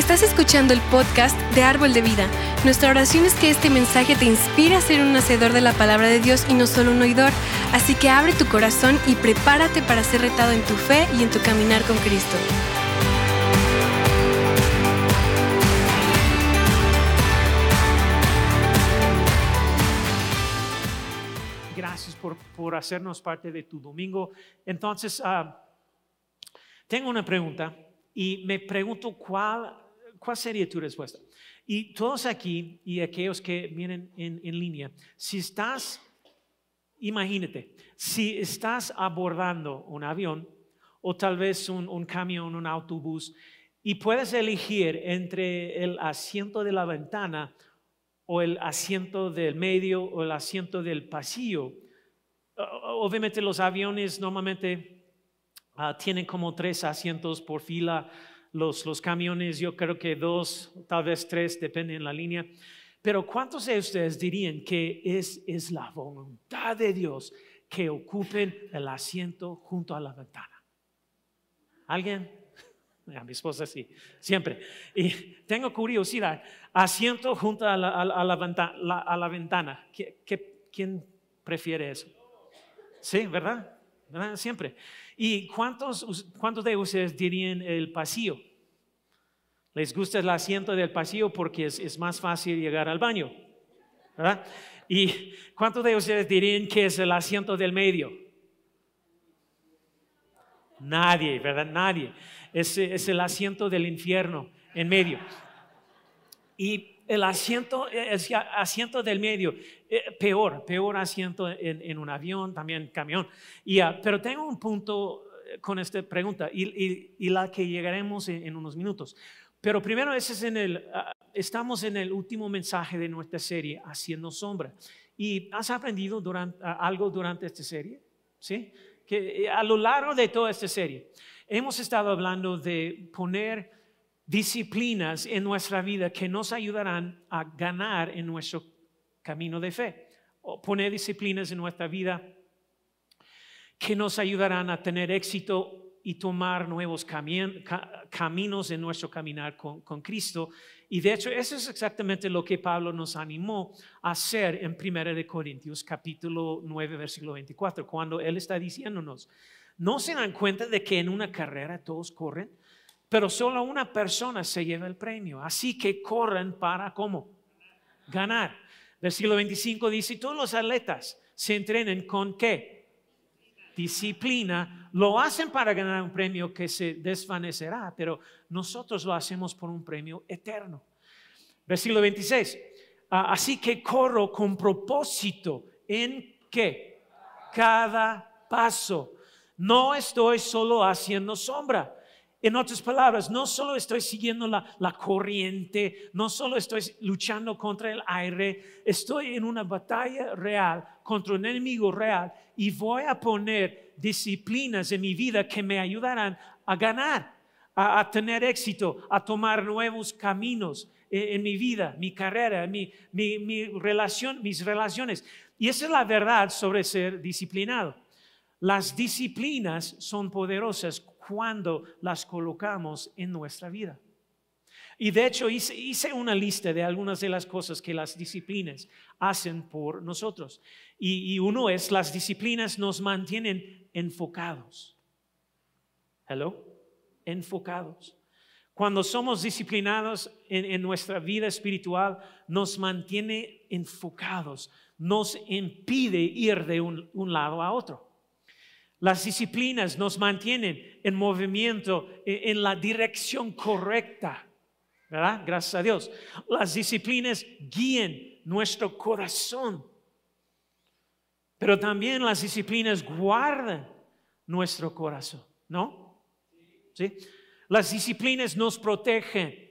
Estás escuchando el podcast de Árbol de Vida. Nuestra oración es que este mensaje te inspire a ser un hacedor de la palabra de Dios y no solo un oidor. Así que abre tu corazón y prepárate para ser retado en tu fe y en tu caminar con Cristo. Gracias por, por hacernos parte de tu domingo. Entonces, ah, tengo una pregunta y me pregunto cuál, cuál sería tu respuesta. Y todos aquí y aquellos que vienen en, en línea, si estás, imagínate, si estás abordando un avión o tal vez un, un camión, un autobús, y puedes elegir entre el asiento de la ventana o el asiento del medio o el asiento del pasillo. Obviamente los aviones normalmente ah, tienen como tres asientos por fila, los, los camiones yo creo que dos, tal vez tres, depende de la línea. Pero ¿cuántos de ustedes dirían que es, es la voluntad de Dios que ocupen el asiento junto a la ventana? ¿Alguien? A mi esposa sí, siempre. Y tengo curiosidad, asiento junto a la, a la, ventana, a la ventana. quién prefiere eso? Sí, ¿verdad? ¿Verdad? Siempre. ¿Y cuántos, cuántos de ustedes dirían el pasillo? Les gusta el asiento del pasillo porque es, más fácil llegar al baño. ¿verdad? ¿Y cuántos de ustedes dirían que es el asiento del medio? Nadie, ¿verdad? Nadie. Es, es el asiento del infierno en medio. Y el asiento, el asiento del medio, eh, peor, peor asiento en, en, un avión, también camión. Y, uh, pero tengo un punto eh, con esta pregunta y, y, y la que llegaremos en, en, unos minutos. Pero primero, ese es en el, uh, estamos en el último mensaje de nuestra serie, Haciendo Sombra. ¿Y has aprendido durante, uh, algo durante esta serie? ¿Sí? Que a lo largo de toda esta serie hemos estado hablando de poner disciplinas en nuestra vida que nos ayudarán a ganar en nuestro camino de fe. O poner disciplinas en nuestra vida que nos ayudarán a tener éxito y tomar nuevos caminos en nuestro caminar con, con, Cristo. Y de hecho, eso es exactamente lo que Pablo nos animó a hacer en 1 Corintios capítulo 9, versículo 24, cuando él está diciéndonos, ¿no se dan cuenta de que en una carrera todos corren? Pero solo una persona se lleva el premio. Así que corren para cómo? Ganar. Versículo 25 dice, todos los atletas se entrenen con qué? Disciplina. Lo hacen para ganar un premio que se desvanecerá, pero nosotros lo hacemos por un premio eterno. Versículo 26. Ah, así que corro con propósito en qué? Cada paso. No estoy solo haciendo sombra en otras palabras, no solo estoy siguiendo la, la, corriente, no solo estoy luchando contra el aire, estoy en una batalla real contra un enemigo real y voy a poner disciplinas en mi vida que me ayudarán a ganar, a, a tener éxito, a tomar nuevos caminos en, en mi vida, mi carrera, mi, mi, mi relación, mis relaciones. Y esa es la verdad sobre ser disciplinado. Las disciplinas son poderosas cuando las colocamos en nuestra vida. Y de hecho hice, una lista de algunas de las cosas que las disciplinas hacen por nosotros. Y, uno es, las disciplinas nos mantienen enfocados. Hello, enfocados. Cuando somos disciplinados en, nuestra vida espiritual, nos mantiene enfocados, nos impide ir de un lado a otro. Las disciplinas nos mantienen en movimiento, e, en la dirección correcta. ¿Verdad? Gracias a Dios. Las disciplinas guían nuestro corazón. Pero también las disciplinas guardan nuestro corazón. ¿No? ¿Sí? Las disciplinas nos protegen.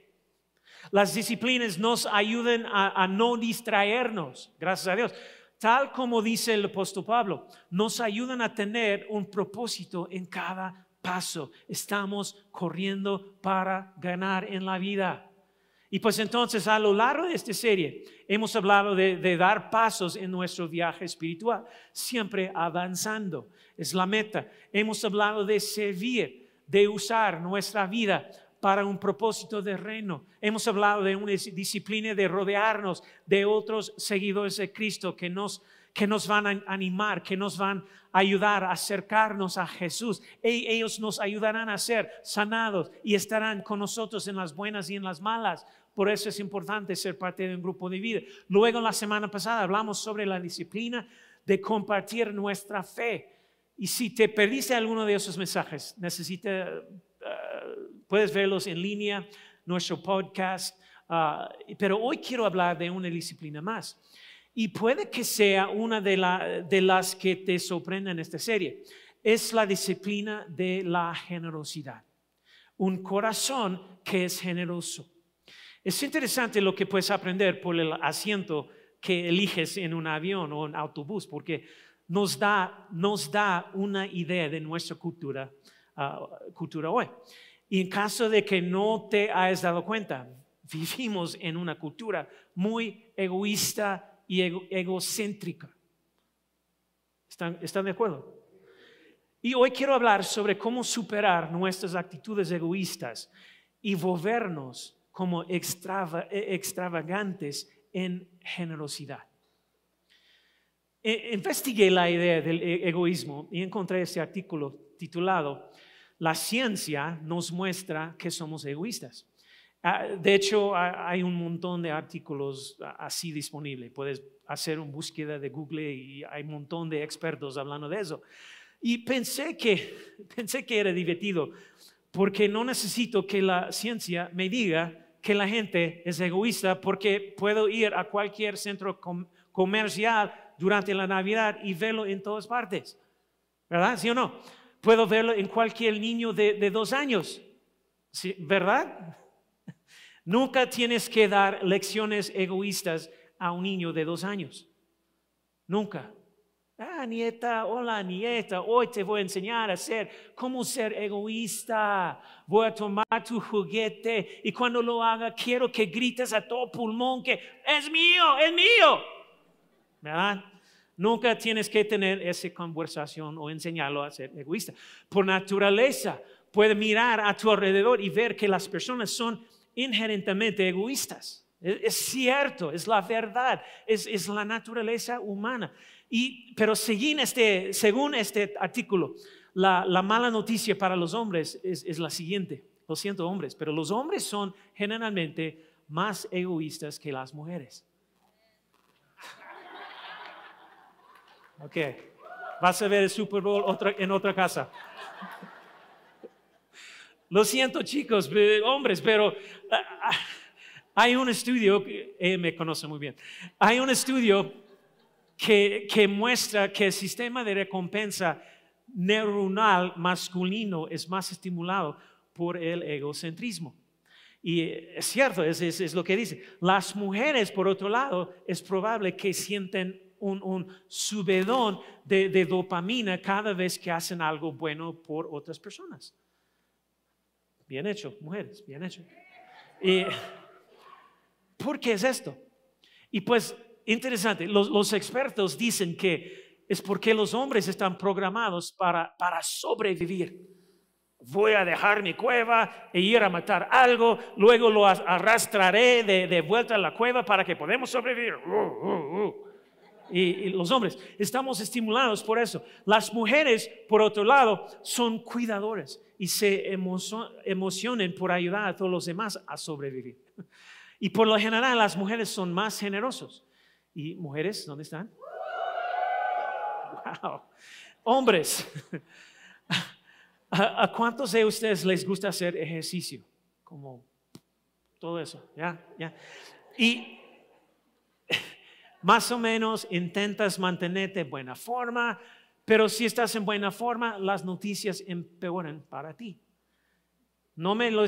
Las disciplinas nos ayudan a, a no distraernos. Gracias a Dios tal como dice el apóstol Pablo, nos ayudan a tener un propósito en cada paso. Estamos corriendo para ganar en la vida. Y pues entonces a lo largo de esta serie hemos hablado de, de, dar pasos en nuestro viaje espiritual, siempre avanzando. Es la meta. Hemos hablado de servir, de usar nuestra vida para un propósito de reino. Hemos hablado de una disciplina de rodearnos de otros seguidores de Cristo que nos, que nos van a animar, que nos van a ayudar a acercarnos a Jesús. E, ellos nos ayudarán a ser sanados y estarán con nosotros en las buenas y en las malas. Por eso es importante ser parte de un grupo de vida. Luego, la semana pasada hablamos sobre la disciplina de compartir nuestra fe. Y si te perdiste alguno de esos mensajes, necesita Puedes verlos en línea, nuestro podcast. Ah, pero hoy quiero hablar de una disciplina más. Y puede que sea una de, de las que te sorprenda en esta serie. Es la disciplina de la generosidad. Un corazón que es generoso. Es interesante lo que puedes aprender por el asiento que eliges en un avión o un autobús, porque nos da, nos da una idea de nuestra cultura, ah, cultura hoy. Y en caso de que no te hayas dado cuenta, vivimos en una cultura muy egoísta y egocéntrica. ¿Están, ¿Están de acuerdo? Y hoy quiero hablar sobre cómo superar nuestras actitudes egoístas y volvernos como extravagantes en generosidad. E, investigué la idea del e, egoísmo y encontré este artículo titulado la ciencia nos muestra que somos egoístas. Ah, de hecho, hay un montón de artículos así disponibles. Puedes hacer una búsqueda de Google y hay un montón de expertos hablando de eso. Y pensé que, pensé que era divertido, porque no necesito que la ciencia me diga que la gente es egoísta, porque puedo ir a cualquier centro comercial durante la Navidad y verlo en todas partes. ¿Verdad? ¿Sí o no? Puedo verlo en cualquier niño de, dos años, ¿verdad? Nunca tienes que dar lecciones egoístas a un niño de dos años. Nunca. Ah, nieta, hola nieta, hoy te voy a enseñar a ser, cómo ser egoísta. Voy a tomar tu juguete y cuando lo haga quiero que grites a todo pulmón que es mío, es mío. ¿Verdad? Nunca tienes que tener esa conversación o enseñarlo a ser egoísta. Por naturaleza, puede mirar a tu alrededor y ver que las personas son inherentemente egoístas. Es, cierto, es la verdad, es, la naturaleza humana. Y, pero este, según este artículo, la, mala noticia para los hombres es, es la siguiente. Lo siento, hombres, pero los hombres son generalmente más egoístas que las mujeres. Ok. Vas a ver el Super Bowl en otra casa. Lo siento, chicos, hombres, pero ah, ah, hay un estudio, eh, me conoce muy bien, hay un estudio que, que muestra que el sistema de recompensa neuronal masculino es más estimulado por el egocentrismo. Y es cierto, es, es, lo que dice. Las mujeres, por otro lado, es probable que sienten un, subedón de, dopamina cada vez que hacen algo bueno por otras personas. Bien hecho, mujeres, bien hecho. ¿Por qué es esto? Y pues, interesante, los, expertos dicen que es porque los hombres están programados para, sobrevivir. Voy a dejar mi cueva e ir a matar algo, luego lo arrastraré de, vuelta a la cueva para que podamos sobrevivir. Uh, uh, uh y, los hombres. Estamos estimulados por eso. Las mujeres, por otro lado, son cuidadores y se emocionan por ayudar a todos los demás a sobrevivir. Y por lo general las mujeres son más generosos. ¿Y mujeres dónde están? Wow. Hombres, ¿a, cuántos de ustedes les gusta hacer ejercicio? Como todo eso, ¿ya? ¿ya? Y más o menos intentas mantenerte en buena forma, pero si estás en buena forma, las noticias empeoran para ti. No me lo,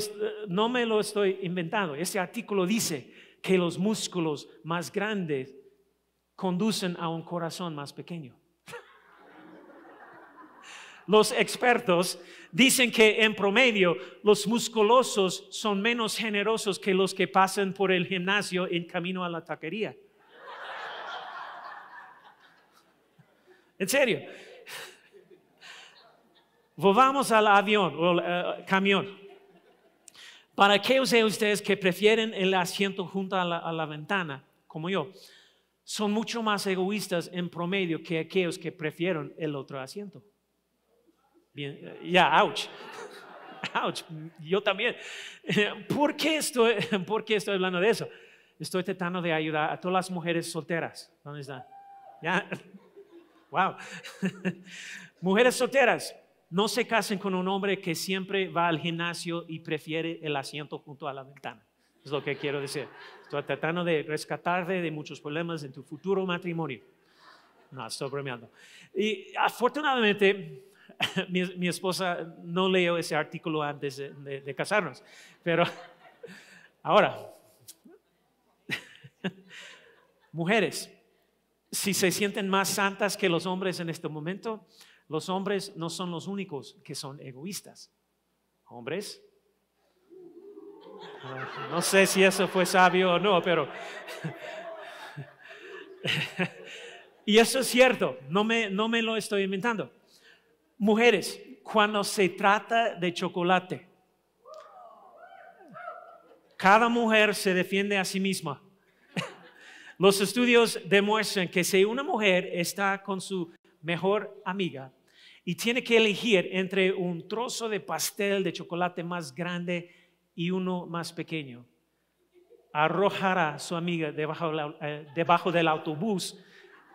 no me lo estoy inventando. Este artículo dice que los músculos más grandes conducen a un corazón más pequeño. Los expertos dicen que en promedio los musculosos son menos generosos que los que pasan por el gimnasio en camino a la taquería. En serio. Volvamos al avión o eh, camión. Para aquellos de ustedes que prefieren el asiento junto a la, ventana, como yo, son mucho más egoístas en promedio que aquellos que prefieren el otro asiento. Bien, ya, ouch. Ouch, yo también. ¿Por qué, estoy, ¿Por qué estoy hablando de eso? Estoy tratando de ayudar a todas las mujeres solteras. ¿Dónde están? ¿Ya? Wow. Mujeres solteras, no se casen con un hombre que siempre va al gimnasio y prefiere el asiento junto a la ventana. Es lo que quiero decir. Estoy tratando de rescatarte de muchos problemas en tu futuro matrimonio. No, estoy bromeando. Y afortunadamente, mi, esposa no leyó ese artículo antes de casarnos. Pero ahora, mujeres, si se sienten más santas que los hombres en este momento, los hombres no son los únicos que son egoístas. Hombres, no sé si eso fue sabio o no, pero... y eso es cierto, no me, no me lo estoy inventando. Mujeres, cuando se trata de chocolate, cada mujer se defiende a sí misma. Los estudios demuestran que si una mujer está con su mejor amiga y tiene que elegir entre un trozo de pastel de chocolate más grande y uno más pequeño, arrojará a su amiga debajo, eh, del autobús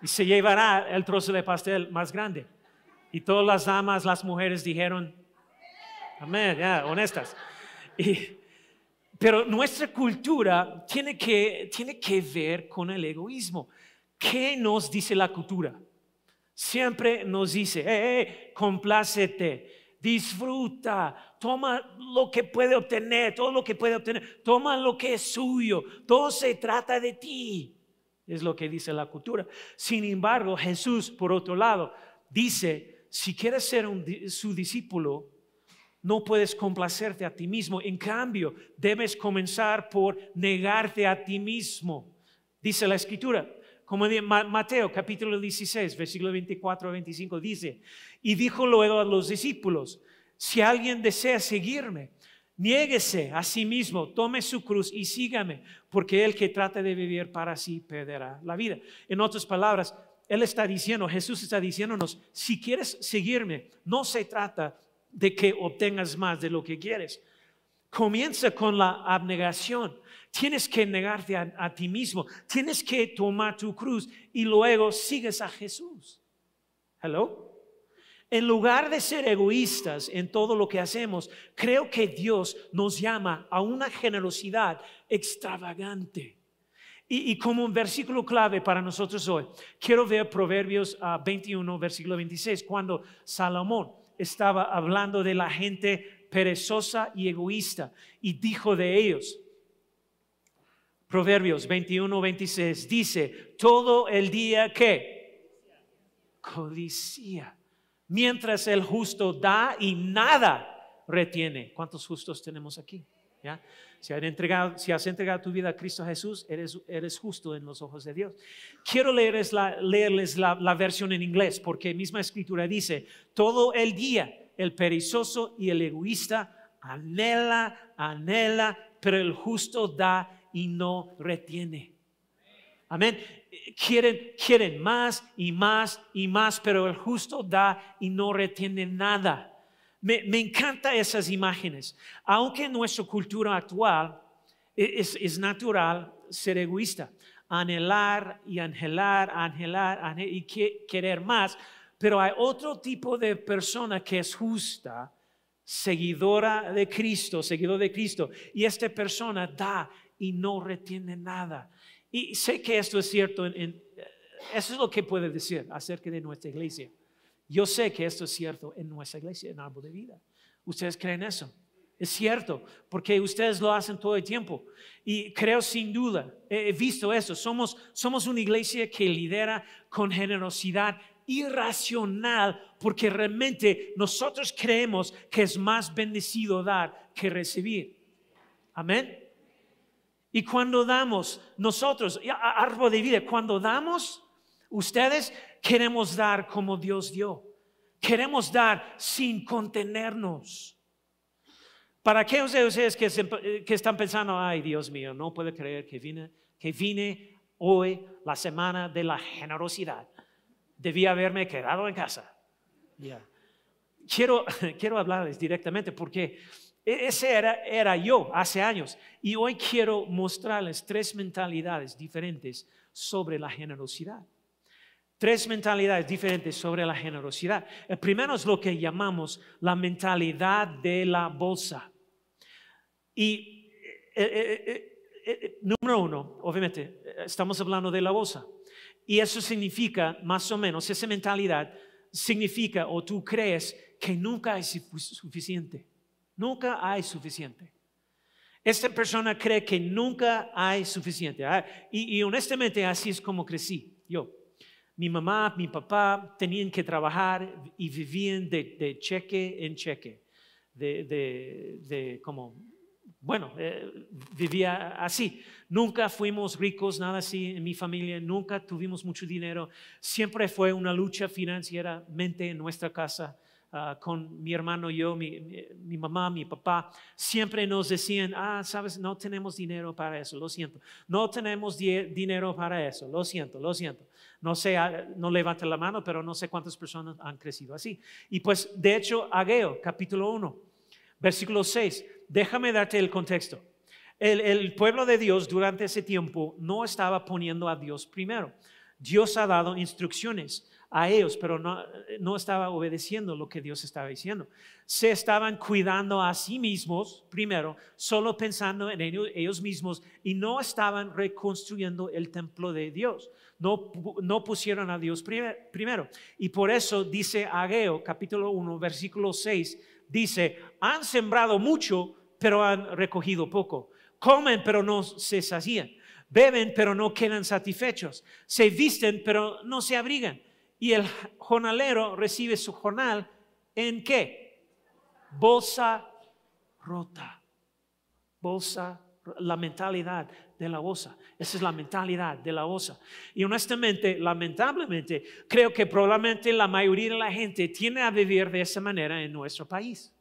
y se llevará el trozo de pastel más grande. Y todas las damas, las mujeres dijeron, amén, ya, honestas. Y, pero nuestra cultura tiene que, tiene que ver con el egoísmo. ¿Qué nos dice la cultura? Siempre nos dice, hey, complácete, disfruta, toma lo que puede obtener, todo lo que puede obtener, toma lo que es suyo, todo se trata de ti. Es lo que dice la cultura. Sin embargo, Jesús, por otro lado, dice, si quieres ser su discípulo, no puedes complacerte a ti mismo. En cambio, debes comenzar por negarte a ti mismo. Dice la escritura, como en Mateo capítulo 16, versículo 24 a 25, dice, y dijo luego a los discípulos, si alguien desea seguirme, niéguese a sí mismo, tome su cruz y sígame, porque el que trata de vivir para sí perderá la vida. En otras palabras, Él está diciendo, Jesús está diciéndonos, si quieres seguirme, no se trata de que obtengas más de lo que quieres. Comienza con la abnegación. Tienes que negarte a, ti mismo. Tienes que tomar tu cruz y luego sigues a Jesús. Hello. En lugar de ser egoístas en todo lo que hacemos, creo que Dios nos llama a una generosidad extravagante. Y, como un versículo clave para nosotros hoy, quiero ver Proverbios 21, ah, versículo 26, cuando Salomón estaba hablando de la gente perezosa y egoísta y dijo de ellos, Proverbios 21, 26 dice, todo el día que codicia, mientras el justo da y nada retiene. ¿Cuántos justos tenemos aquí? ¿Ya? Si, has entregado, tu vida a Cristo Jesús, eres, justo en los ojos de Dios. Quiero leerles, la, leerles la, la versión en inglés, porque misma escritura dice, todo el día el perezoso y el egoísta anhela, anhela, pero el justo da y no retiene. Amén. Quieren, quieren más y más y más, pero el justo da y no retiene nada. Me, me encantan esas imágenes. Aunque en nuestra cultura actual e, es, natural ser egoísta, anhelar y anhelar, anhelar, anhelar y querer más, pero hay otro tipo de persona que es justa, seguidora de Cristo, seguidor de Cristo, y esta persona da y no retiene nada. Y sé que esto es cierto, en, eso es lo que puede decir acerca de nuestra iglesia. Yo sé que esto es cierto en nuestra iglesia, en Árbol de Vida. ¿Ustedes creen eso? Es cierto, porque ustedes lo hacen todo el tiempo. Y creo sin duda, he visto eso, somos, somos una iglesia que lidera con generosidad irracional, porque realmente nosotros creemos que es más bendecido dar que recibir. Amén. Y cuando damos, nosotros, árbol de vida, cuando damos, ustedes queremos dar como Dios dio. Queremos dar sin contenernos. Para aquellos de ustedes que, se- que están pensando, ay Dios mío, no puedo creer que vine, que vine hoy la semana de la generosidad. Debía haberme quedado en casa. Quiero, quiero hablarles directamente porque e- ese era, era yo hace años y hoy quiero mostrarles tres mentalidades diferentes sobre la generosidad. Tres mentalidades diferentes sobre la generosidad. El primero es lo que llamamos la mentalidad de la bolsa. Y eh, eh, eh, número uno, obviamente, estamos hablando de la bolsa. Y eso significa, más o menos, esa mentalidad significa o tú crees que nunca hay su- suficiente. Nunca hay suficiente. Esta persona cree que nunca hay suficiente. Ah, y honestamente así es como crecí yo. Mi mamá, mi papá tenían que trabajar y vivían de, cheque en cheque. De, como, bueno, eh, vivía así. Nunca fuimos ricos, nada así en mi familia, nunca tuvimos mucho dinero. Siempre fue una lucha financieramente en nuestra casa. ah, con mi hermano yo, mi, mamá, mi papá, siempre nos decían, ah, sabes, no tenemos dinero para eso, lo siento. No tenemos dinero para eso, lo siento, lo siento. No sé, ah, no levante la mano, pero no sé cuántas personas han crecido así. Y pues, de hecho, Ageo, capítulo 1, versículo 6, déjame darte el contexto. El, pueblo de Dios durante ese tiempo no estaba poniendo a Dios primero. Dios ha dado instrucciones a ellos, pero no, no estaba obedeciendo lo que Dios estaba diciendo. Se estaban cuidando a sí mismos primero, solo pensando en ellos mismos y no estaban reconstruyendo el templo de Dios. No, pu- no pusieron a Dios primer- primero. Y por eso dice Ageo, capítulo 1, versículo 6, dice, han sembrado mucho, pero han recogido poco. Comen, pero no se sacían. Beben, pero no quedan satisfechos. Se visten, pero no se abrigan. Y el jornalero recibe su jornal en qué? Bolsa rota. Bolsa, la mentalidad de la bolsa. Esa es la mentalidad de la bolsa. Y honestamente, lamentablemente, creo que probablemente la mayoría de la gente tiene a vivir de esa manera en nuestro país,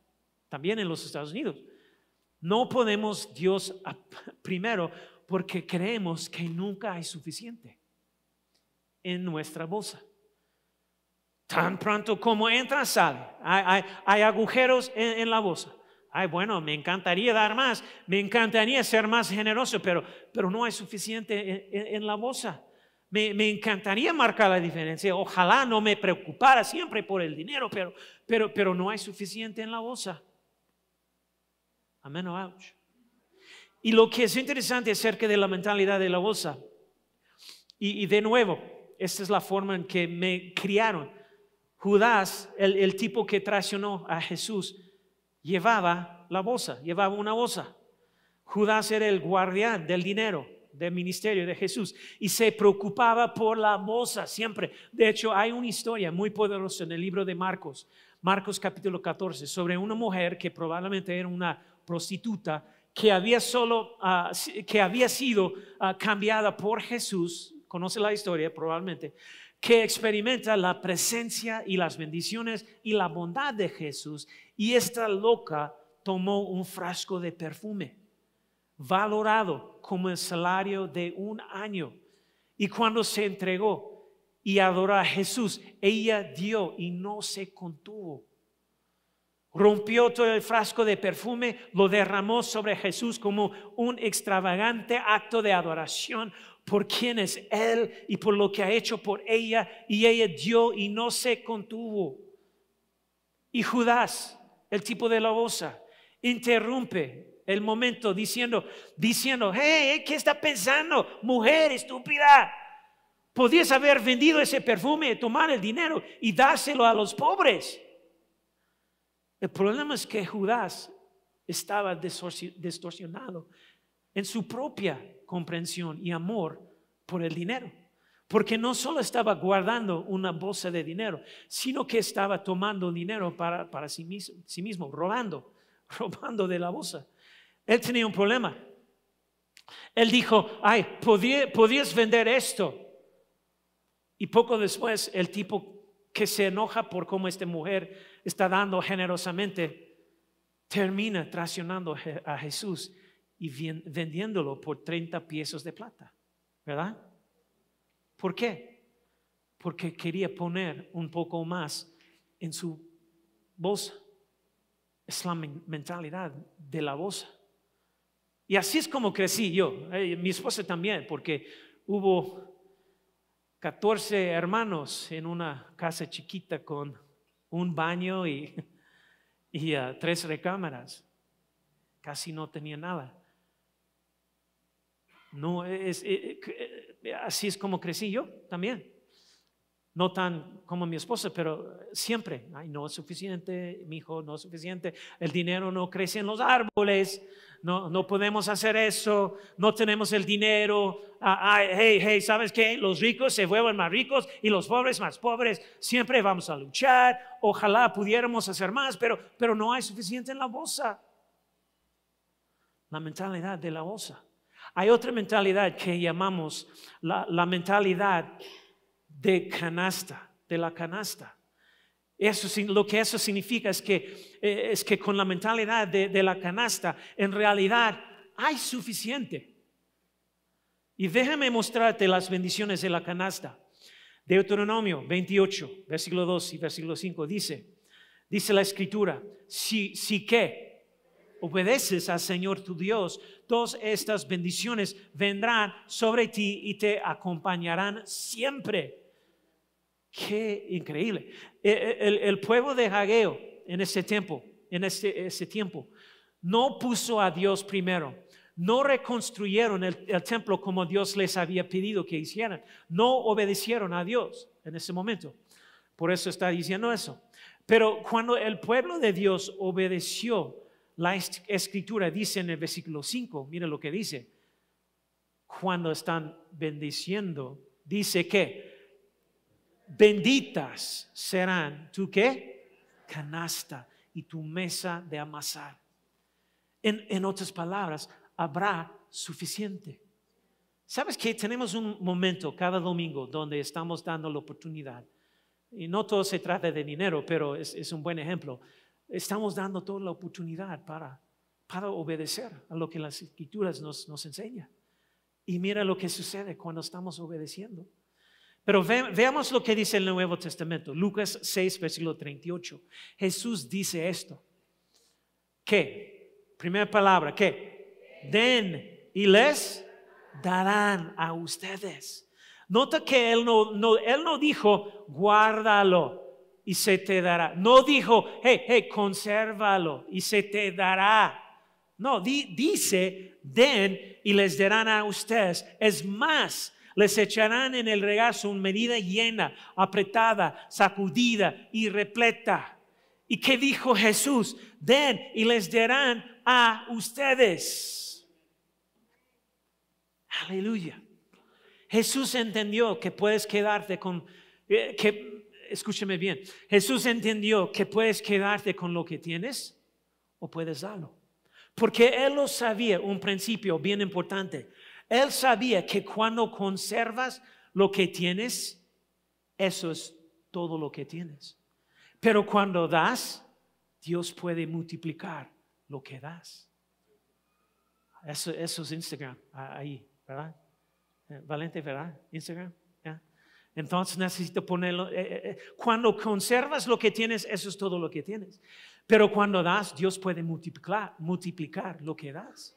también en los Estados Unidos. No podemos Dios primero porque creemos que nunca hay suficiente en nuestra bolsa. Tan pronto como entra, sale. Hay agujeros en, en la bolsa. Ay, bueno, me encantaría dar más, me encantaría ser más generoso, pero, pero no hay suficiente en, la bolsa. Me, me encantaría marcar la diferencia. Ojalá no me preocupara siempre por el dinero, pero, pero, pero no hay suficiente en la bolsa. Amén ouch. Y lo que es interesante acerca de la mentalidad de la bolsa, y, y de nuevo, esta es la forma en que me criaron. Judás, el, el tipo que traicionó a Jesús, llevaba la bolsa, llevaba una bolsa. Judas era el guardián del dinero del ministerio de Jesús y se preocupaba por la bolsa siempre. De hecho, hay una historia muy poderosa en el libro de Marcos, Marcos capítulo 14, sobre una mujer que probablemente era una prostituta que había ah, sido ah, cambiada por Jesús, conoce la historia probablemente, que experimenta la presencia y las bendiciones y la bondad de Jesús y esta loca tomó un frasco de perfume valorado como el salario de un año. Y cuando se entregó y adoró a Jesús, ella dio y no se contuvo. Rompió todo el frasco de perfume, lo derramó sobre Jesús como un extravagante acto de adoración por quien es Él y por lo que ha hecho por ella. Y ella dio y no se contuvo. Y Judas, el tipo de la bolsa, interrumpe el momento diciendo, diciendo, hey, ¿qué está pensando? Mujer estúpida. Podías haber vendido ese perfume, tomar el dinero y dárselo a los pobres. El problema es que Judas estaba distorsi- distorsionado en su propia comprensión y amor por el dinero. Porque no solo estaba guardando una bolsa de dinero, sino que estaba tomando dinero para, para sí, mismo, sí mismo, robando, robando de la bolsa. Él tenía un problema. Él dijo, ay, podía- podías vender esto. Y poco después, el tipo que se enoja por cómo esta mujer está dando generosamente, termina traicionando a Jesús y vendiéndolo por 30 piezas de plata, ¿verdad? ¿Por qué? Porque quería poner un poco más en su bolsa. Es la mentalidad de la bolsa. Y así es como crecí yo, mi esposa también, porque hubo 14 hermanos en una casa chiquita con un baño y, y ah, tres recámaras. Casi no tenía nada. No es, eh, eh, así es como crecí yo también no tan como mi esposa, pero siempre, ay, no es suficiente, mi hijo, no es suficiente, el dinero no crece en los árboles, no, no podemos hacer eso, no tenemos el dinero, ah, hey, hey, ¿sabes qué? Los ricos se vuelven más ricos y los pobres más pobres, siempre vamos a luchar, ojalá pudiéramos hacer más, pero, pero no hay suficiente en la bolsa. La mentalidad de la bolsa. Hay otra mentalidad que llamamos la, mentalidad de canasta, de la canasta. Eso, lo que eso significa es que, eh, es que con la mentalidad de, de la canasta, en realidad hay suficiente. Y déjame mostrarte las bendiciones de la canasta. Deuteronomio 28, versículo 2 y versículo 5 dice, dice la escritura, si, si que obedeces al Señor tu Dios, todas estas bendiciones vendrán sobre ti y te acompañarán siempre Qué increíble. E, e, el, pueblo de Hageo en ese tiempo, en ese, ese, tiempo, no puso a Dios primero. No reconstruyeron el, el templo como Dios les había pedido que hicieran. No obedecieron a Dios en ese momento. Por eso está diciendo eso. Pero cuando el pueblo de Dios obedeció la escritura, dice en el versículo 5, mire lo que dice. Cuando están bendiciendo, dice que benditas serán tu qué? Canasta y tu mesa de amasar. En, en otras palabras, habrá suficiente. ¿Sabes que tenemos un momento cada domingo donde estamos dando la oportunidad? Y no todo se trata de dinero, pero es, es un buen ejemplo. Estamos dando toda la oportunidad para, para obedecer a lo que las escrituras nos, nos enseñan. Y mira lo que sucede cuando estamos obedeciendo. Pero veamos lo que dice el Nuevo Testamento, Lucas 6, versículo 38. Jesús dice esto. ¿Qué? Primera palabra, ¿qué? Den y les darán a ustedes. Nota que él no, no, él no dijo, guárdalo y se te dará. No dijo, hey, hey, consérvalo y se te dará. No, dice, den y les darán a ustedes. Es más, les echarán en el regazo una medida llena, apretada, sacudida y repleta. ¿Y qué dijo Jesús? Den y les darán a ustedes. Aleluya. Jesús entendió que puedes quedarte con, eh, que, escúcheme bien, Jesús entendió que puedes quedarte con lo que tienes o puedes darlo. Porque Él lo sabía, un principio bien importante. Él sabía que cuando conservas lo que tienes, eso es todo lo que tienes. Pero cuando das, Dios puede multiplicar lo que das. Eso, es Instagram, ahí, ¿verdad? Eh, Valente, ¿verdad? Instagram. Entonces necesito ponerlo. Eh, eh, cuando conservas lo que tienes, eso es todo lo que tienes. Pero cuando das, Dios puede multiplicar, multiplicar lo que das.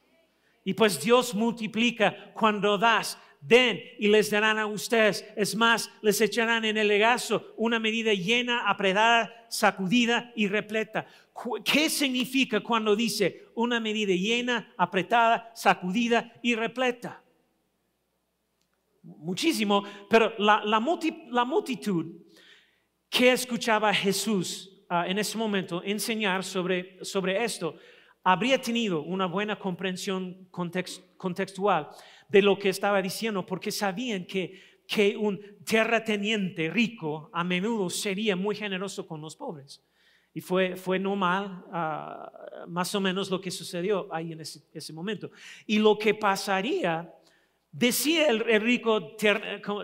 Y pues Dios multiplica cuando das. Den y les darán a ustedes. Es más, les echarán en el legazo una medida llena, apretada, sacudida y repleta. ¿Qué significa cuando dice una medida llena, apretada, sacudida y repleta? Muchísimo, pero la, la, multitud que escuchaba a Jesús ah, en ese momento enseñar sobre, sobre esto, habría tenido una buena comprensión contextual de lo que estaba diciendo, porque sabían que, que un terrateniente rico a menudo sería muy generoso con los pobres. Y fue, fue normal, ah, más o menos lo que sucedió ahí en ese, momento. Y lo que pasaría, decía el, rico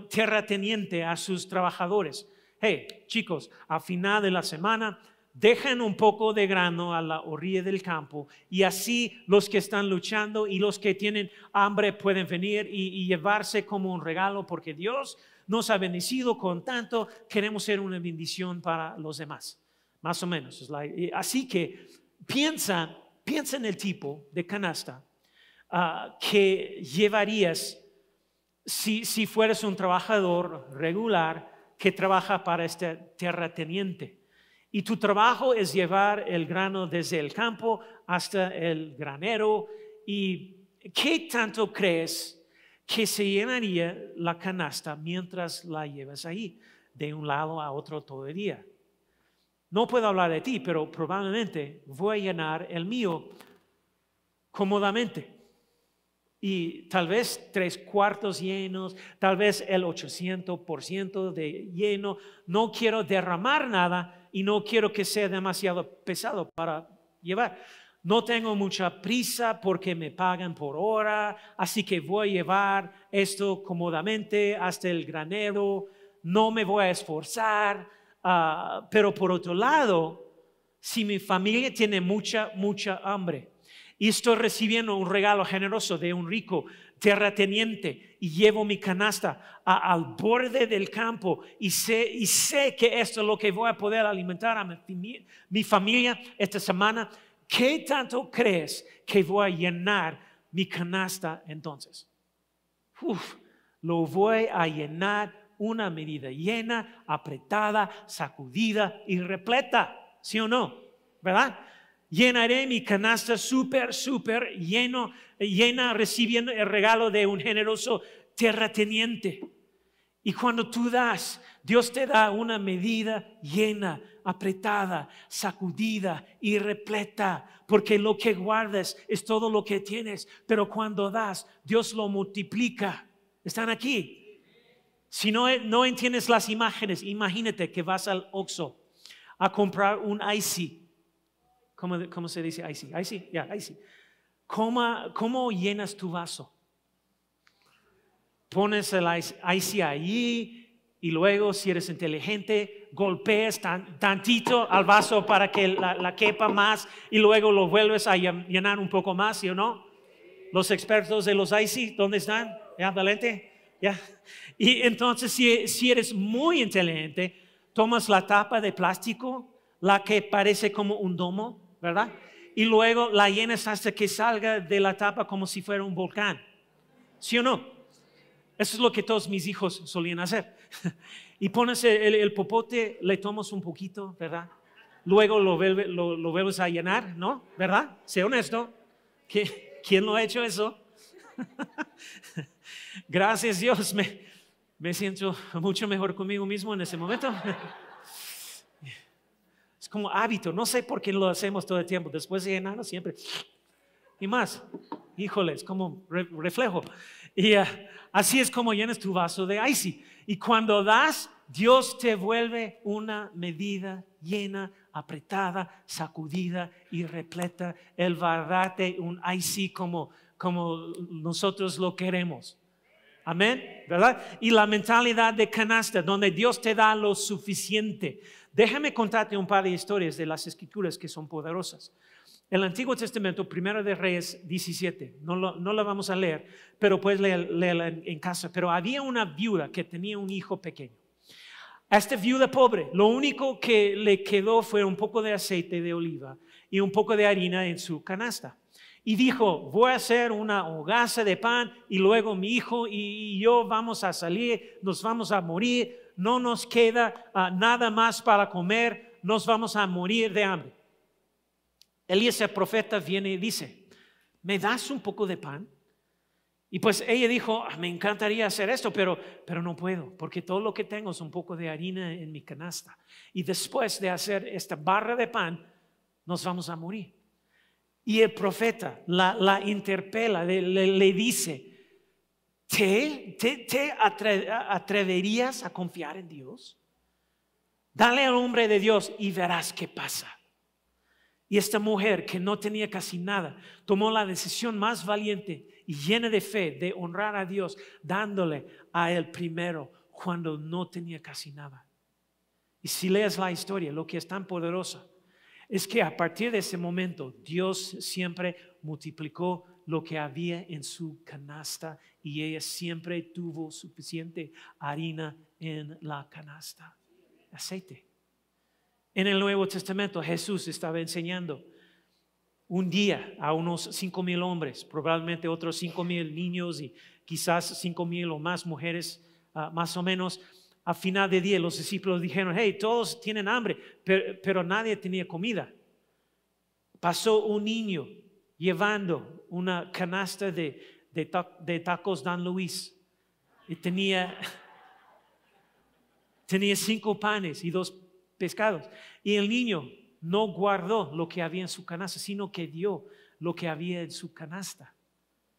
terrateniente a sus trabajadores, hey chicos, a final de la semana dejan un poco de grano a la orilla del campo y así los que están luchando y los que tienen hambre pueden venir y, llevarse como un regalo porque Dios nos ha bendecido con tanto, queremos ser una bendición para los demás. Más o menos. Así que piensa, piensa en el tipo de canasta ah, que llevarías si, si fueras un trabajador regular que trabaja para este terrateniente. Y tu trabajo es llevar el grano desde el campo hasta el granero. ¿Y qué tanto crees que se llenaría la canasta mientras la llevas ahí, de un lado a otro todo el día? No puedo hablar de ti, pero probablemente voy a llenar el mío cómodamente y tal vez tres cuartos llenos, tal vez el 800% de lleno. No quiero derramar nada y no quiero que sea demasiado pesado para llevar. No tengo mucha prisa porque me pagan por hora, así que voy a llevar esto cómodamente hasta el granero. No me voy a esforzar, ah, pero por otro lado, si mi familia tiene mucha, mucha hambre, y estoy recibiendo un regalo generoso de un rico terrateniente y llevo mi canasta al borde del campo y sé, y sé que esto es lo que voy a poder alimentar a mi, mi familia esta semana. ¿Qué tanto crees que voy a llenar mi canasta entonces? Uf, lo voy a llenar una medida llena, apretada, sacudida y repleta, ¿sí o no? ¿Verdad? Llenaré mi canasta súper, súper lleno, llena, recibiendo el regalo de un generoso terrateniente. Y cuando tú das, Dios te da una medida llena, apretada, sacudida y repleta, porque lo que guardas es todo lo que tienes, pero cuando das, Dios lo multiplica. ¿Están aquí? Si no, no entiendes las imágenes, imagínate que vas al Oxxo a comprar un icy ¿Cómo, se dice? Ahí sí, ya. ¿Cómo, ¿Cómo, llenas tu vaso? Pones el ahí y luego, si eres inteligente, golpeas tantito al vaso para que la, quepa más y luego lo vuelves a llenar un poco más, ¿sí o no? Los expertos de los icy, ¿dónde están? ¿Ya, Valente? ¿Ya? Y entonces, si, si eres muy inteligente, tomas la tapa de plástico, la que parece como un domo, ¿verdad? Y luego la llenas hasta que salga de la tapa como si fuera un volcán. ¿Sí o no? Eso es lo que todos mis hijos solían hacer. y pones el, popote, le tomas un poquito, ¿verdad? Luego lo, lo, vuelves a llenar, ¿no? ¿Verdad? Sé honesto. ¿Quién lo ha hecho eso? Gracias Dios, me, me siento mucho mejor conmigo mismo en ese momento. Es como hábito, no sé por qué lo hacemos todo el tiempo. Después de llenarlo siempre. Y más, híjole, es como reflejo. Y ah, así es como llenas tu vaso de icy. Y cuando das, Dios te vuelve una medida llena, apretada, sacudida y repleta. Él va a darte un icy como, como nosotros lo queremos. Amén, ¿verdad? Y la mentalidad de canasta, donde Dios te da lo suficiente. Déjame contarte un par de historias de las escrituras que son poderosas. El Antiguo Testamento, primero de Reyes 17, no, lo, no la vamos a leer, pero puedes leerla en, casa. Pero había una viuda que tenía un hijo pequeño. A esta viuda pobre, lo único que le quedó fue un poco de aceite de oliva y un poco de harina en su canasta y dijo, voy a hacer una hogaza de pan y luego mi hijo y yo vamos a salir, nos vamos a morir, no nos queda ah, nada más para comer, nos vamos a morir de hambre. Elías el profeta viene y dice, ¿me das un poco de pan? Y pues ella dijo, ah, me encantaría hacer esto, pero, pero no puedo, porque todo lo que tengo es un poco de harina en mi canasta. Y después de hacer esta barra de pan, nos vamos a morir. Y el profeta la, interpela, le, dice, ¿te, atreverías a confiar en Dios? Dale al hombre de Dios y verás qué pasa. Y esta mujer que no tenía casi nada, tomó la decisión más valiente y llena de fe de honrar a Dios, dándole a él primero cuando no tenía casi nada. Y si lees la historia, lo que es tan poderosa, es que a partir de ese momento Dios siempre multiplicó lo que había en su canasta y ella siempre tuvo suficiente harina en la canasta. Aceite. En el Nuevo Testamento Jesús estaba enseñando un día a unos cinco mil hombres, probablemente otros cinco mil niños y quizás cinco mil o más mujeres, ah, más o menos. A final de día los discípulos dijeron, hey, todos tienen hambre, pero, nadie tenía comida. Pasó un niño llevando una canasta de, de, tacos Dan Luis y tenía, tenía cinco panes y dos pescados. Y el niño no guardó lo que había en su canasta, sino que dio lo que había en su canasta.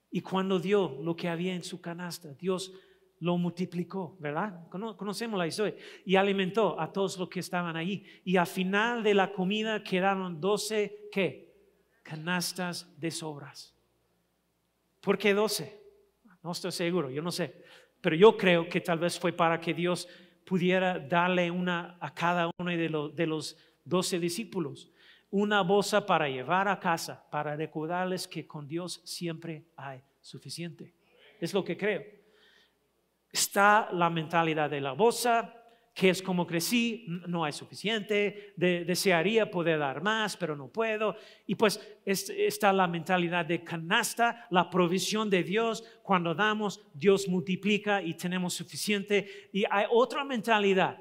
Y cuando dio lo que había en su canasta, Dios lo multiplicó, ¿verdad? Conocemos la historia. Y alimentó a todos los que estaban ahí. Y al final de la comida quedaron doce, ¿qué? Canastas de sobras. ¿Por qué doce? No estoy seguro, yo no sé. Pero yo creo que tal vez fue para que Dios pudiera darle una a cada uno de los, de los doce discípulos, una bolsa para llevar a casa, para recordarles que con Dios siempre hay suficiente. Es lo que creo. Está la mentalidad de la bolsa, que es como crecí, no hay suficiente, desearía poder dar más, pero no puedo. Y pues está la mentalidad de canasta, la provisión de Dios, cuando damos, Dios multiplica y tenemos suficiente. Y hay otra mentalidad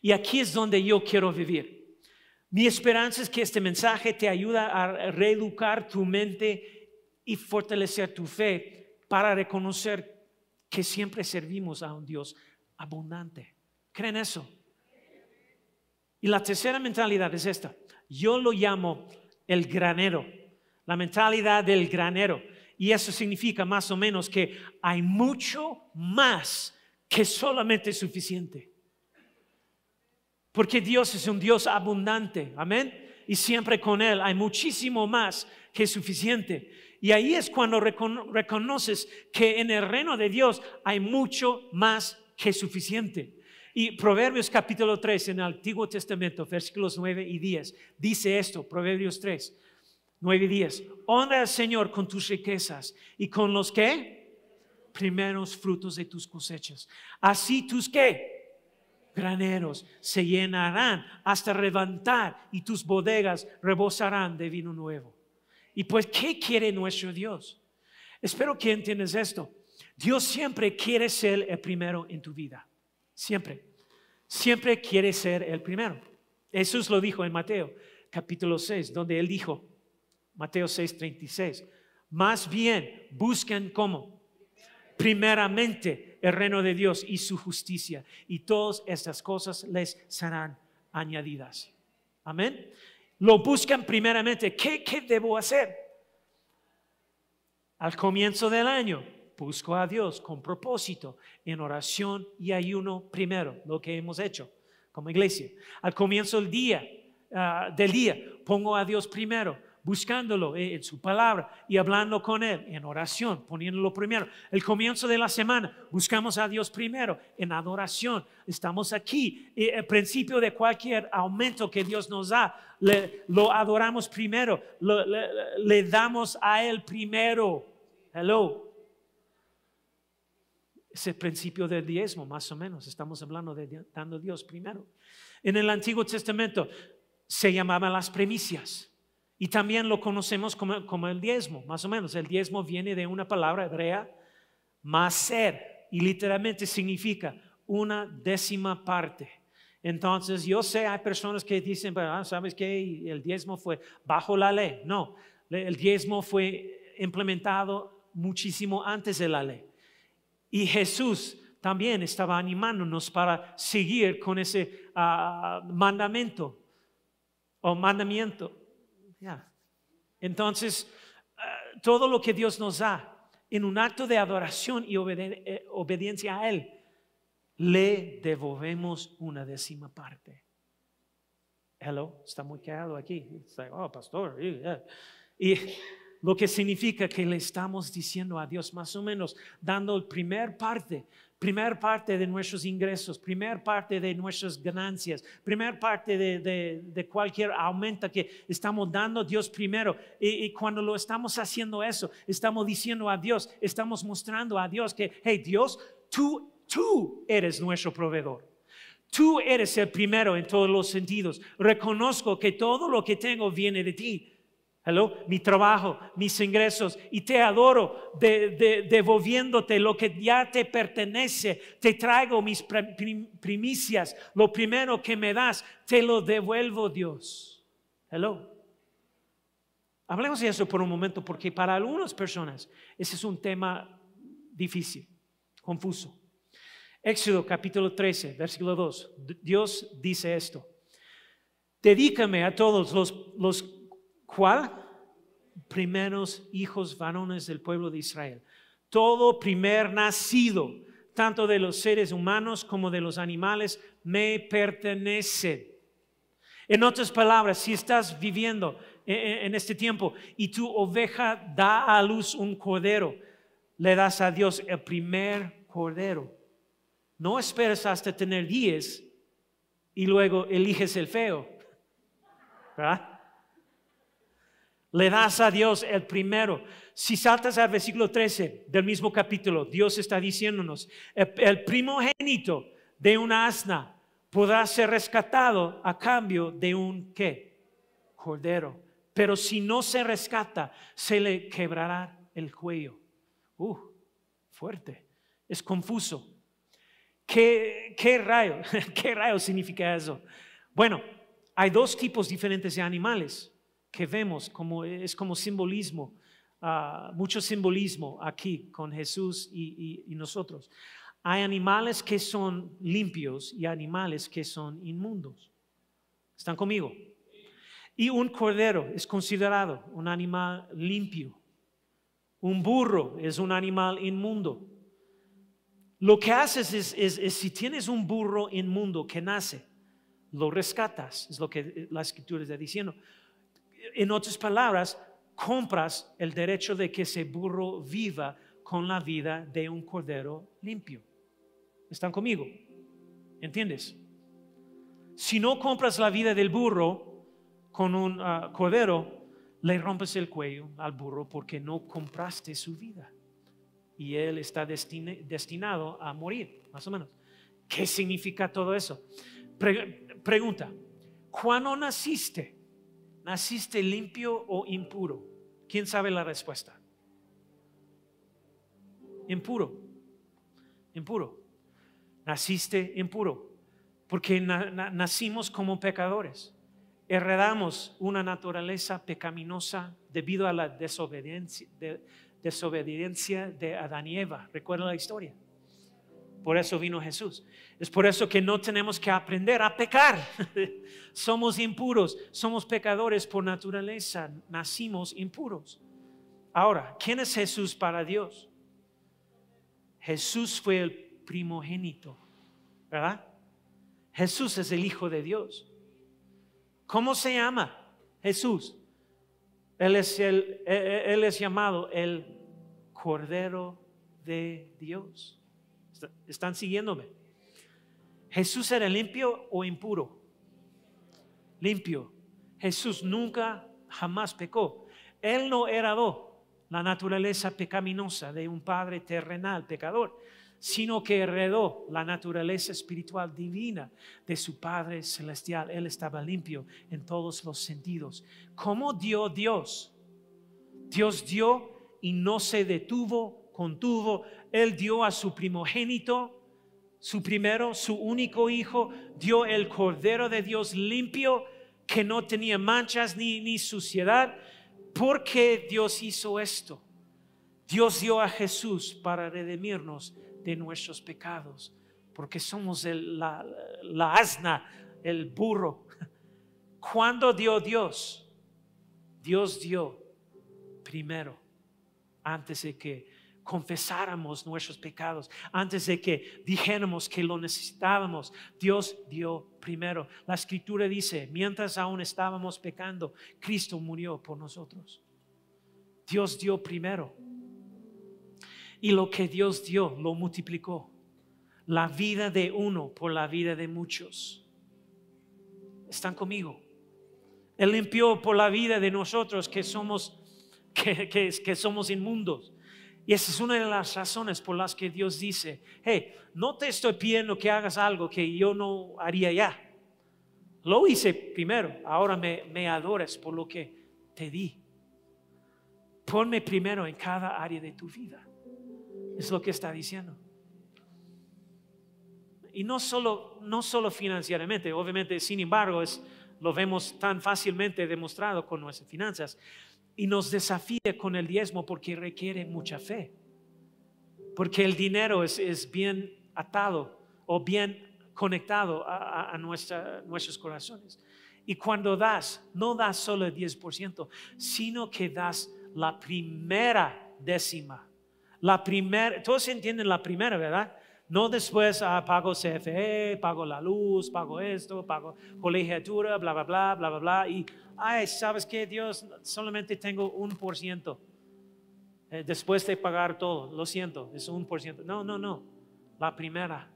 y aquí es donde yo quiero vivir. Mi esperanza es que este mensaje te ayuda a reeducar tu mente y fortalecer tu fe para reconocer que siempre servimos a un Dios abundante. ¿Creen eso? Y la tercera mentalidad es esta. Yo lo llamo el granero, la mentalidad del granero. Y eso significa más o menos que hay mucho más que solamente suficiente. Porque Dios es un Dios abundante, amén. Y siempre con Él hay muchísimo más que suficiente. Y ahí es cuando reconoces que en el reino de Dios hay mucho más que suficiente. Y Proverbios capítulo 3 en el Antiguo Testamento, versículos 9 y 10, dice esto, Proverbios 3, 9 y 10, honra al Señor con tus riquezas y con los que primeros frutos de tus cosechas. Así tus que graneros se llenarán hasta levantar y tus bodegas rebosarán de vino nuevo. Y pues, ¿qué quiere nuestro Dios? Espero que entiendas esto. Dios siempre quiere ser el primero en tu vida. Siempre. Siempre quiere ser el primero. Jesús lo dijo en Mateo capítulo 6, donde él dijo, Mateo 6, 36, más bien busquen cómo primeramente el reino de Dios y su justicia, y todas estas cosas les serán añadidas. Amén. Lo buscan primeramente. ¿Qué, qué debo hacer? Al comienzo del año, busco a Dios con propósito, en oración y ayuno primero, lo que hemos hecho como iglesia. Al comienzo del día, ah, del día, pongo a Dios primero buscándolo en su palabra y hablando con Él en oración, poniéndolo primero. El comienzo de la semana, buscamos a Dios primero en adoración. Estamos aquí. El principio de cualquier aumento que Dios nos da, lo adoramos primero, le, damos a Él primero. Hello. Ese principio del diezmo, más o menos, estamos hablando de dando a Dios primero. En el Antiguo Testamento se llamaban las primicias. Y también lo conocemos como, el diezmo, más o menos. El diezmo viene de una palabra hebrea, maser, y literalmente significa una décima parte. Entonces, yo sé, hay personas que dicen, ah, ¿sabes qué? El diezmo fue bajo la ley. No, el diezmo fue implementado muchísimo antes de la ley. Y Jesús también estaba animándonos para seguir con ese ah, mandamiento o mandamiento entonces, eh, todo lo que Dios nos da en un acto de adoración y eh, obediencia a Él, le devolvemos una décima parte. Hello, está muy claro aquí. oh, pastor. Y lo que significa que le estamos diciendo a Dios, más o menos, dando el primer parte primer parte de nuestros ingresos, primer parte de nuestras ganancias, primer parte de, cualquier aumento que estamos dando Dios primero. Y, y, cuando lo estamos haciendo eso, estamos diciendo a Dios, estamos mostrando a Dios que, hey Dios, tú, tú eres nuestro proveedor. Tú eres el primero en todos los sentidos. Reconozco que todo lo que tengo viene de ti. Hello, mi trabajo, mis ingresos, y te adoro devolviéndote lo que ya te pertenece. Te traigo mis primicias, lo primero que me das, te lo devuelvo, Dios. Hello. Hablemos de eso por un momento, porque para algunas personas ese es un tema difícil, confuso. Éxodo capítulo 13, versículo 2. Dios dice esto. Dedícame a todos los ¿Cuál? Primeros hijos varones del pueblo de Israel. Todo primer nacido, tanto de los seres humanos como de los animales, me pertenece. En otras palabras, si estás viviendo en este tiempo y tu oveja da a luz un cordero, le das a Dios el primer cordero. No esperes hasta tener diez y luego eliges el feo. ¿Verdad? Le das a Dios el primero. Si saltas al versículo 13 del mismo capítulo, Dios está diciéndonos, el, primogénito de una asna podrá ser rescatado a cambio de un qué? Cordero. Pero si no se rescata, se le quebrará el cuello. Uh, fuerte. Es confuso. ¿Qué, qué rayo? ¿Qué rayo significa eso? Bueno, hay dos tipos diferentes de animales que vemos como es como simbolismo, ah, mucho simbolismo aquí con Jesús y, nosotros. Hay animales que son limpios y animales que son inmundos. ¿Están conmigo? Y un cordero es considerado un animal limpio. Un burro es un animal inmundo. Lo que haces es, es, si tienes un burro inmundo que nace, lo rescatas, es lo que la escritura está diciendo en otras palabras, compras el derecho de que ese burro viva con la vida de un cordero limpio. ¿Están conmigo? ¿Entiendes? Si no compras la vida del burro con un ah, cordero, le rompes el cuello al burro porque no compraste su vida. Y él está destinado a morir, más o menos. ¿Qué significa todo eso? pregunta, ¿cuándo naciste? ¿Naciste limpio o impuro? ¿Quién sabe la respuesta? Impuro. Impuro. Naciste impuro. Porque nacimos como pecadores. Heredamos una naturaleza pecaminosa debido a la desobediencia de, desobediencia de Adán y Eva. ¿Recuerda la historia? Por eso vino Jesús. Es por eso que no tenemos que aprender a pecar. somos impuros, somos pecadores por naturaleza, nacimos impuros. Ahora, ¿quién es Jesús para Dios? Jesús fue el primogénito, ¿verdad? Jesús es el Hijo de Dios. ¿Cómo se llama Jesús? Él es, el, él es llamado el Cordero de Dios. ¿Están siguiéndome? ¿Jesús era limpio o impuro? Limpio. Jesús nunca, jamás pecó. Él no heredó la naturaleza pecaminosa de un padre terrenal pecador, sino que heredó la naturaleza espiritual divina de su Padre celestial. Él estaba limpio en todos los sentidos. ¿Cómo dio Dios? Dios dio y no se detuvo, contuvo, él dio a su primogénito, su primero, su único hijo, dio el Cordero de Dios limpio, que no tenía manchas ni, ni suciedad. ¿Por qué Dios hizo esto? Dios dio a Jesús para redimirnos de nuestros pecados, porque somos la, la asna, el burro. ¿Cuándo dio Dios? Dios dio primero, antes de que confesáramos nuestros pecados, antes de que dijéramos que lo necesitábamos, Dios dio primero. La escritura dice, mientras aún estábamos pecando, Cristo murió por nosotros. Dios dio primero. Y lo que Dios dio, lo multiplicó. la vida de uno por la vida de muchos. Están conmigo. Él limpió por la vida de nosotros que somos, que, que somos inmundos. Y esa es una de las razones por las que Dios dice, hey, no te estoy pidiendo que hagas algo que yo no haría ya. Lo hice primero, ahora me, me adores por lo que te di. Ponme primero en cada área de tu vida. Es lo que está diciendo. Y no solo, no solo financieramente, obviamente, sin embargo, es, lo vemos tan fácilmente demostrado con nuestras finanzas, y nos desafía con el diezmo porque requiere mucha fe. Porque el dinero es, bien atado o bien conectado a, nuestros corazones. Y cuando das, no das solo el 10%, sino que das la primera décima. La primera, todos entienden la primera, ¿verdad? No después ah, pago CFE, pago la luz, pago esto, pago colegiatura, bla, bla, bla, bla, bla, bla. Y, ay, ¿sabes qué, Dios? Solamente tengo un por ciento. Eh, después de pagar todo, lo siento, es un por ciento. No, no, no. La primera.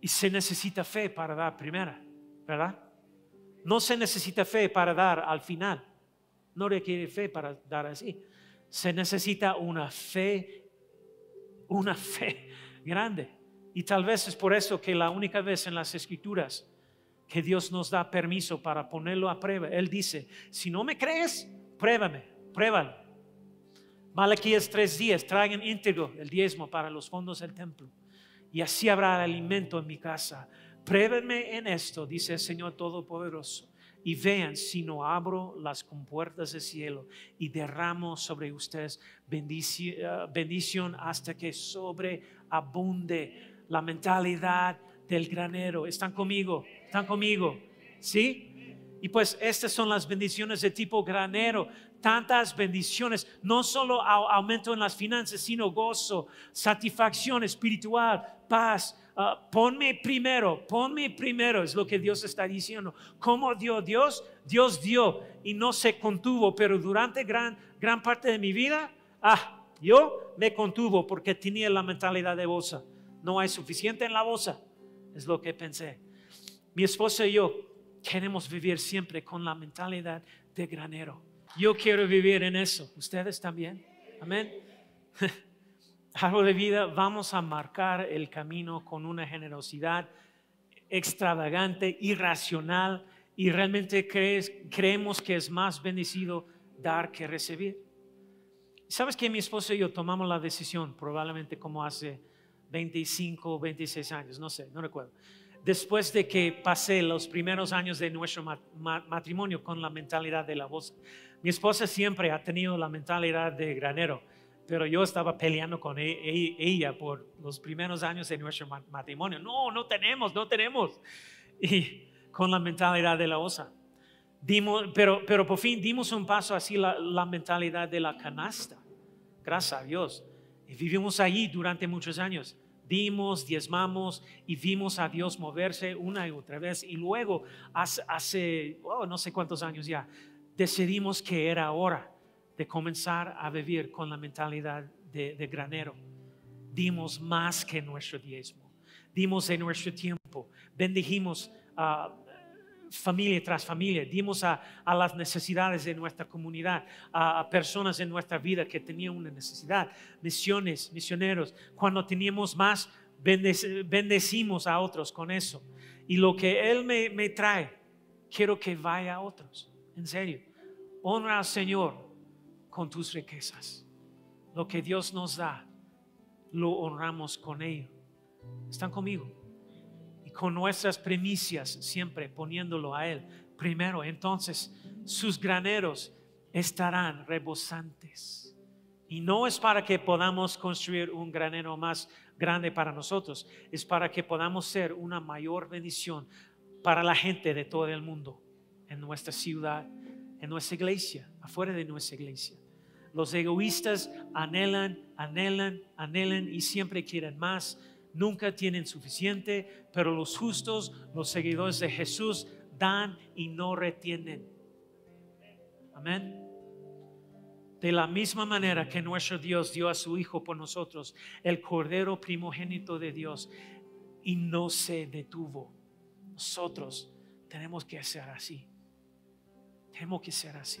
Y se necesita fe para dar primera, ¿verdad? No se necesita fe para dar al final. No requiere fe para dar así. Se necesita una fe, una fe grande. Y tal vez es por eso que la única vez en las escrituras que Dios nos da permiso para ponerlo a prueba, Él dice, si no me crees, pruébame, pruébalo. Malaquías tres días, traigan íntegro el diezmo para los fondos del templo. Y así habrá alimento en mi casa. Pruébenme en esto, dice el Señor Todopoderoso y vean si no abro las compuertas del cielo y derramo sobre ustedes bendición, bendición hasta que sobreabunde la mentalidad del granero. ¿Están conmigo? ¿Están conmigo? ¿Sí? Y pues estas son las bendiciones de tipo granero. Tantas bendiciones, no solo aumento en las finanzas, sino gozo, satisfacción espiritual, paz, Ah, ponme primero, ponme primero, es lo que Dios está diciendo. ¿Cómo dio Dios? Dios dio y no se contuvo, pero durante gran, gran parte de mi vida, ah, yo me contuvo porque tenía la mentalidad de bolsa. No hay suficiente en la bolsa, es lo que pensé. Mi esposa y yo queremos vivir siempre con la mentalidad de granero. Yo quiero vivir en eso. ¿Ustedes también? Amén. Árbol de vida, vamos a marcar el camino con una generosidad extravagante, irracional, y realmente creemos que es más bendecido dar que recibir. ¿Sabes que mi esposo y yo tomamos la decisión, probablemente como hace 25 o 26 años, no sé, no recuerdo, después de que pasé los primeros años de nuestro matrimonio con la mentalidad de la voz? Mi esposa siempre ha tenido la mentalidad de granero pero yo estaba peleando con e, e, ella por los primeros años de nuestro matrimonio. No, no tenemos, no tenemos. Y con la mentalidad de la osa. Dimos, pero, pero por fin dimos un paso así, la, la mentalidad de la canasta. Gracias a Dios. Y vivimos allí durante muchos años. Dimos, diezmamos y vimos a Dios moverse una y otra vez. Y luego, hace, oh, no sé cuántos años ya, decidimos que era hora de comenzar a vivir con la mentalidad de, granero. Dimos más que nuestro diezmo, dimos en nuestro tiempo, bendijimos a familia tras familia, dimos a, las necesidades de nuestra comunidad, a, personas en nuestra vida que tenían una necesidad, misiones, misioneros. Cuando teníamos más, bendecimos a otros con eso. Y lo que Él me, me trae, quiero que vaya a otros, en serio. Honra al Señor con tus riquezas. Lo que Dios nos da, lo honramos con ello. ¿Están conmigo? Con nuestras primicias, siempre poniéndolo a Él primero. Entonces, sus graneros estarán rebosantes. Y no es para que podamos construir un granero más grande para nosotros, es para que podamos ser una mayor bendición para la gente de todo el mundo, en nuestra ciudad, en nuestra iglesia, afuera de nuestra iglesia. Los egoístas anhelan, anhelan, anhelan y siempre quieren más. Nunca tienen suficiente, pero los justos, los seguidores de Jesús, dan y no retienen. Amén. De la misma manera que nuestro Dios dio a su Hijo por nosotros, el Cordero primogénito de Dios, y no se detuvo. Nosotros tenemos que ser así. Tenemos que ser así.